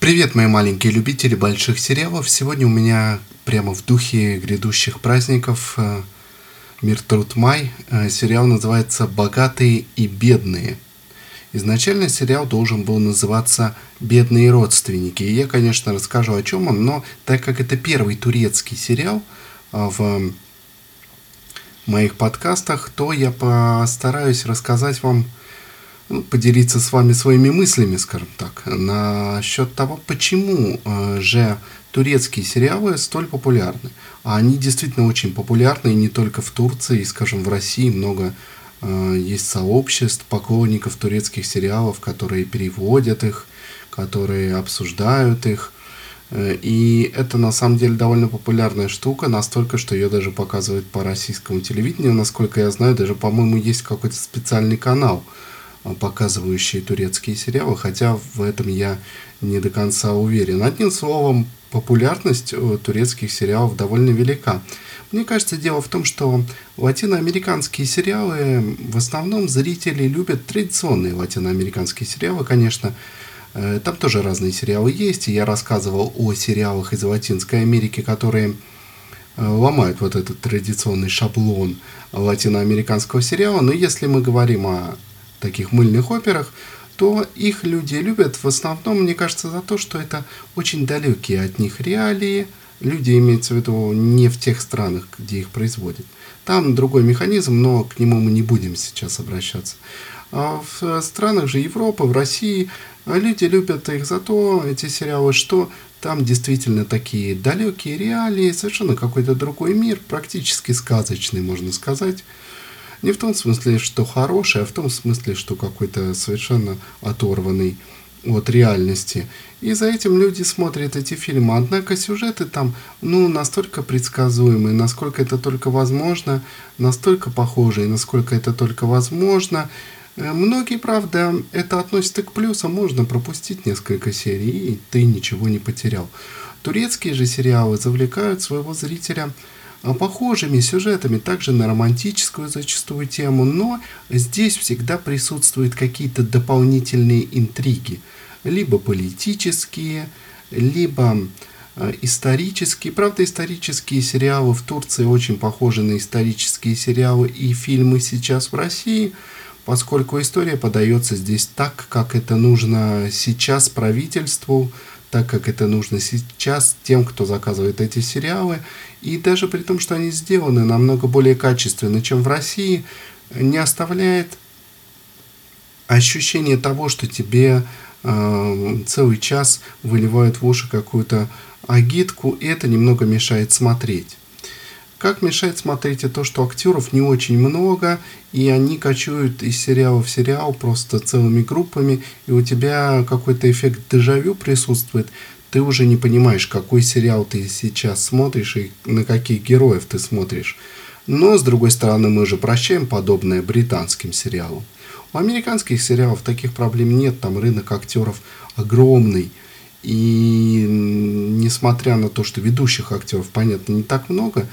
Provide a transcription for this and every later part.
Привет, мои маленькие любители больших сериалов. Сегодня у меня прямо в духе грядущих праздников э, «Мир, труд, май». Э, сериал называется «Богатые и бедные». Изначально сериал должен был называться «Бедные родственники». И я, конечно, расскажу, о чем он, но так как это первый турецкий сериал э, в моих подкастах, то я постараюсь рассказать вам поделиться с вами своими мыслями, скажем так, насчет того, почему э, же турецкие сериалы столь популярны. А они действительно очень популярны и не только в Турции, скажем, в России много э, есть сообществ поклонников турецких сериалов, которые переводят их, которые обсуждают их. Э, и это на самом деле довольно популярная штука, настолько, что ее даже показывают по российскому телевидению. Насколько я знаю, даже, по-моему, есть какой-то специальный канал – показывающие турецкие сериалы, хотя в этом я не до конца уверен. Одним словом, популярность э, турецких сериалов довольно велика. Мне кажется, дело в том, что латиноамериканские сериалы, в основном зрители любят традиционные латиноамериканские сериалы, конечно, э, там тоже разные сериалы есть, и я рассказывал о сериалах из Латинской Америки, которые э, ломают вот этот традиционный шаблон латиноамериканского сериала. Но если мы говорим о таких мыльных операх, то их люди любят в основном, мне кажется, за то, что это очень далекие от них реалии. Люди имеются в виду не в тех странах, где их производят. Там другой механизм, но к нему мы не будем сейчас обращаться. А в странах же Европы, в России люди любят их за то, эти сериалы, что там действительно такие далекие реалии, совершенно какой-то другой мир, практически сказочный, можно сказать. Не в том смысле, что хороший, а в том смысле, что какой-то совершенно оторванный от реальности. И за этим люди смотрят эти фильмы. Однако сюжеты там, ну, настолько предсказуемые, насколько это только возможно, настолько похожие, насколько это только возможно. Э, многие, правда, это относятся к плюсам. Можно пропустить несколько серий, и ты ничего не потерял. Турецкие же сериалы завлекают своего зрителя похожими сюжетами, также на романтическую зачастую тему, но здесь всегда присутствуют какие-то дополнительные интриги, либо политические, либо э, исторические. Правда, исторические сериалы в Турции очень похожи на исторические сериалы и фильмы сейчас в России, поскольку история подается здесь так, как это нужно сейчас правительству, так как это нужно сейчас тем, кто заказывает эти сериалы. И даже при том, что они сделаны намного более качественно, чем в России, не оставляет ощущение того, что тебе э, целый час выливают в уши какую-то агитку, и это немного мешает смотреть. Как мешает смотреть и то, что актеров не очень много, и они кочуют из сериала в сериал просто целыми группами, и у тебя какой-то эффект дежавю присутствует. Ты уже не понимаешь, какой сериал ты сейчас смотришь и на каких героев ты смотришь. Но, с другой стороны, мы же прощаем подобное британским сериалам. У американских сериалов таких проблем нет, там рынок актеров огромный. И несмотря на то, что ведущих актеров, понятно, не так много,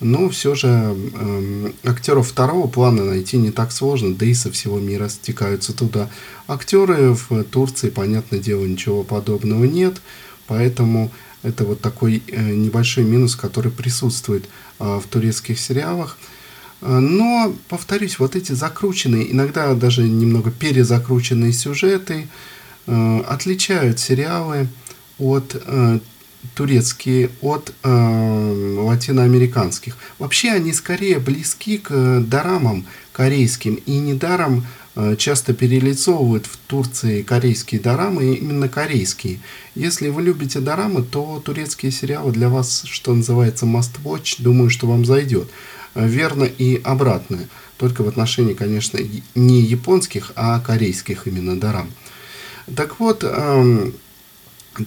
но все же э, актеров второго плана найти не так сложно, да и со всего мира стекаются туда. Актеры в Турции, понятное дело, ничего подобного нет, поэтому это вот такой э, небольшой минус, который присутствует э, в турецких сериалах. Э, но, повторюсь, вот эти закрученные, иногда даже немного перезакрученные сюжеты э, отличают сериалы от э, турецкие от э, латиноамериканских. Вообще они скорее близки к дорамам корейским. И недаром э, часто перелицовывают в Турции корейские дорамы, именно корейские. Если вы любите дорамы, то турецкие сериалы для вас, что называется, must watch, думаю, что вам зайдет. Верно и обратно. Только в отношении, конечно, не японских, а корейских именно дорам. Так вот, э,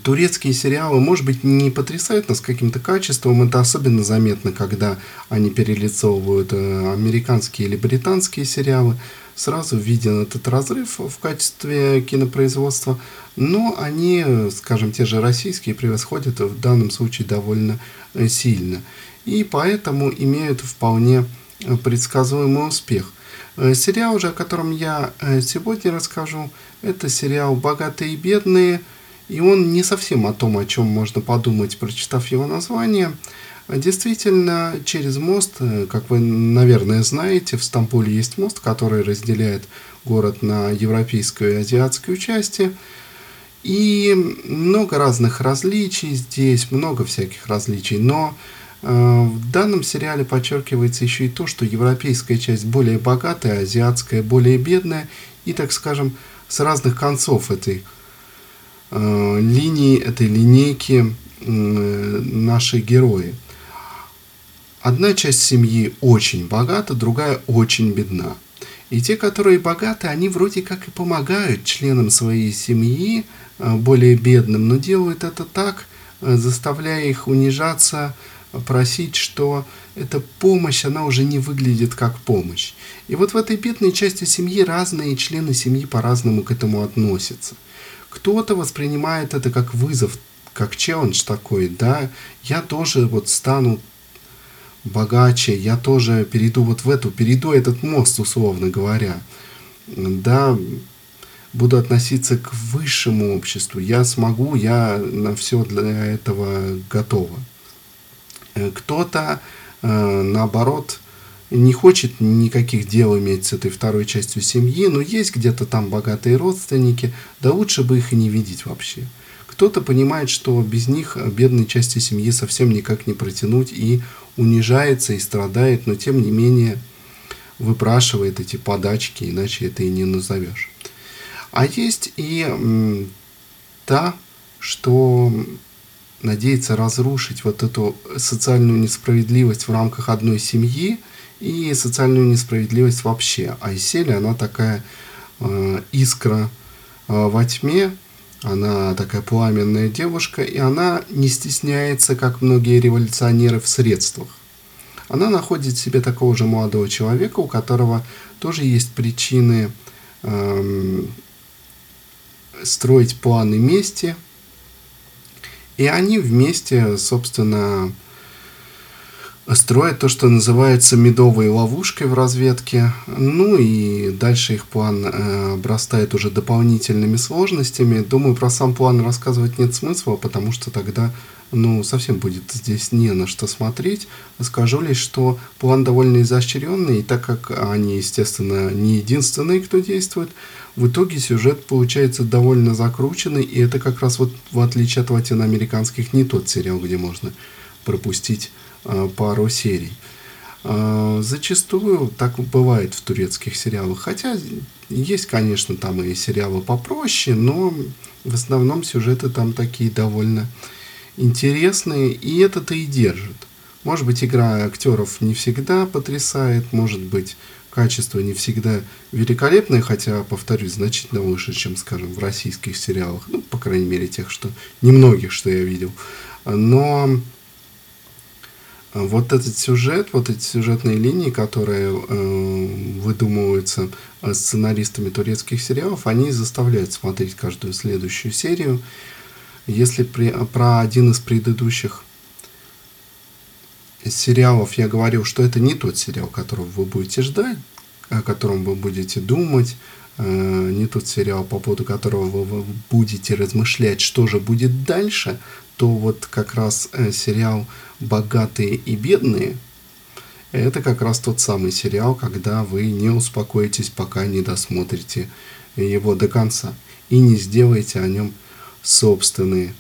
турецкие сериалы, может быть, не потрясают нас каким-то качеством. Это особенно заметно, когда они перелицовывают э, американские или британские сериалы. Сразу виден этот разрыв в качестве кинопроизводства. Но они, скажем, те же российские превосходят в данном случае довольно э, сильно. И поэтому имеют вполне э, предсказуемый успех. Сериал же, о котором я сегодня расскажу, это сериал «Богатые и бедные», И он не совсем о том, о чем можно подумать, прочитав его название. Действительно, через мост, э, как вы, наверное, знаете, в Стамбуле есть мост, который разделяет город на европейскую и азиатскую части. И много разных различий здесь, много всяких различий. Но э, в данном сериале подчеркивается еще и то, что европейская часть более богатая, азиатская более бедная. И, так скажем, с разных концов этой э, линии, этой линейки наши герои. Одна часть семьи очень богата, другая очень бедна. И те, которые богаты, они вроде как и помогают членам своей семьи, э, более бедным, но делают это так, э, заставляя их унижаться, просить, что эта помощь, она уже не выглядит как помощь. И вот в этой бедной части семьи разные члены семьи по-разному к этому относятся. Кто-то воспринимает это как вызов, как челлендж такой, да, я тоже вот стану богаче, я тоже перейду вот в эту, перейду этот мост, условно говоря, да, буду относиться к высшему обществу, я смогу, я на все для этого готова. Э, кто-то, э, наоборот, не хочет никаких дел иметь с этой второй частью семьи, но есть где-то там богатые родственники, да лучше бы их и не видеть вообще. Кто-то понимает, что без них бедной части семьи совсем никак не протянуть и унижается и страдает, но тем не менее выпрашивает эти подачки, иначе это и не назовешь. А есть и м, та, что надеется разрушить вот эту социальную несправедливость в рамках одной семьи и социальную несправедливость вообще. А Иселия, она такая э, искра э, во тьме, она такая пламенная девушка, и она не стесняется, как многие революционеры, в средствах. Она находит себе такого же молодого человека, у которого тоже есть причины эм, строить планы мести. И они вместе, собственно, строят то, что называется медовой ловушкой в разведке. Ну и дальше их план э, обрастает уже дополнительными сложностями. Думаю, про сам план рассказывать нет смысла, потому что тогда ну, совсем будет здесь не на что смотреть. Скажу лишь, что план довольно изощренный, и так как они, естественно, не единственные, кто действует, в итоге сюжет получается довольно закрученный, и это как раз вот в отличие от латиноамериканских не тот сериал, где можно пропустить пару серий. Э, зачастую так бывает в турецких сериалах. Хотя есть, конечно, там и сериалы попроще, но в основном сюжеты там такие довольно интересные, и это-то и держит. Может быть, игра актеров не всегда потрясает, может быть, качество не всегда великолепное, хотя, повторюсь, значительно выше, чем, скажем, в российских сериалах, ну, по крайней мере, тех, что немногих, что я видел. Но вот этот сюжет, вот эти сюжетные линии, которые э, выдумываются э, сценаристами турецких сериалов, они заставляют смотреть каждую следующую серию. Если при, про один из предыдущих сериалов я говорил, что это не тот сериал, которого вы будете ждать, о котором вы будете думать, э, не тот сериал, по поводу которого вы будете размышлять, что же будет дальше, то вот как раз э, сериал «Богатые и бедные» это как раз тот самый сериал, когда вы не успокоитесь, пока не досмотрите его до конца и не сделаете о нем собственные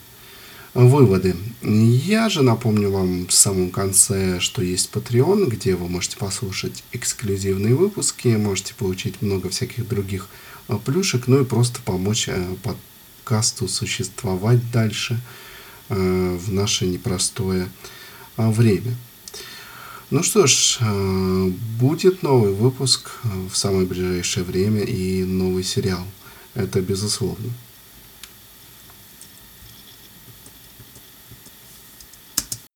выводы. Я же напомню вам в самом конце, что есть Patreon, где вы можете послушать эксклюзивные выпуски, можете получить много всяких других э, плюшек, ну и просто помочь э, подкасту существовать дальше – в наше непростое э, время. Ну что ж, э, будет новый выпуск в самое ближайшее время и новый сериал. Это безусловно.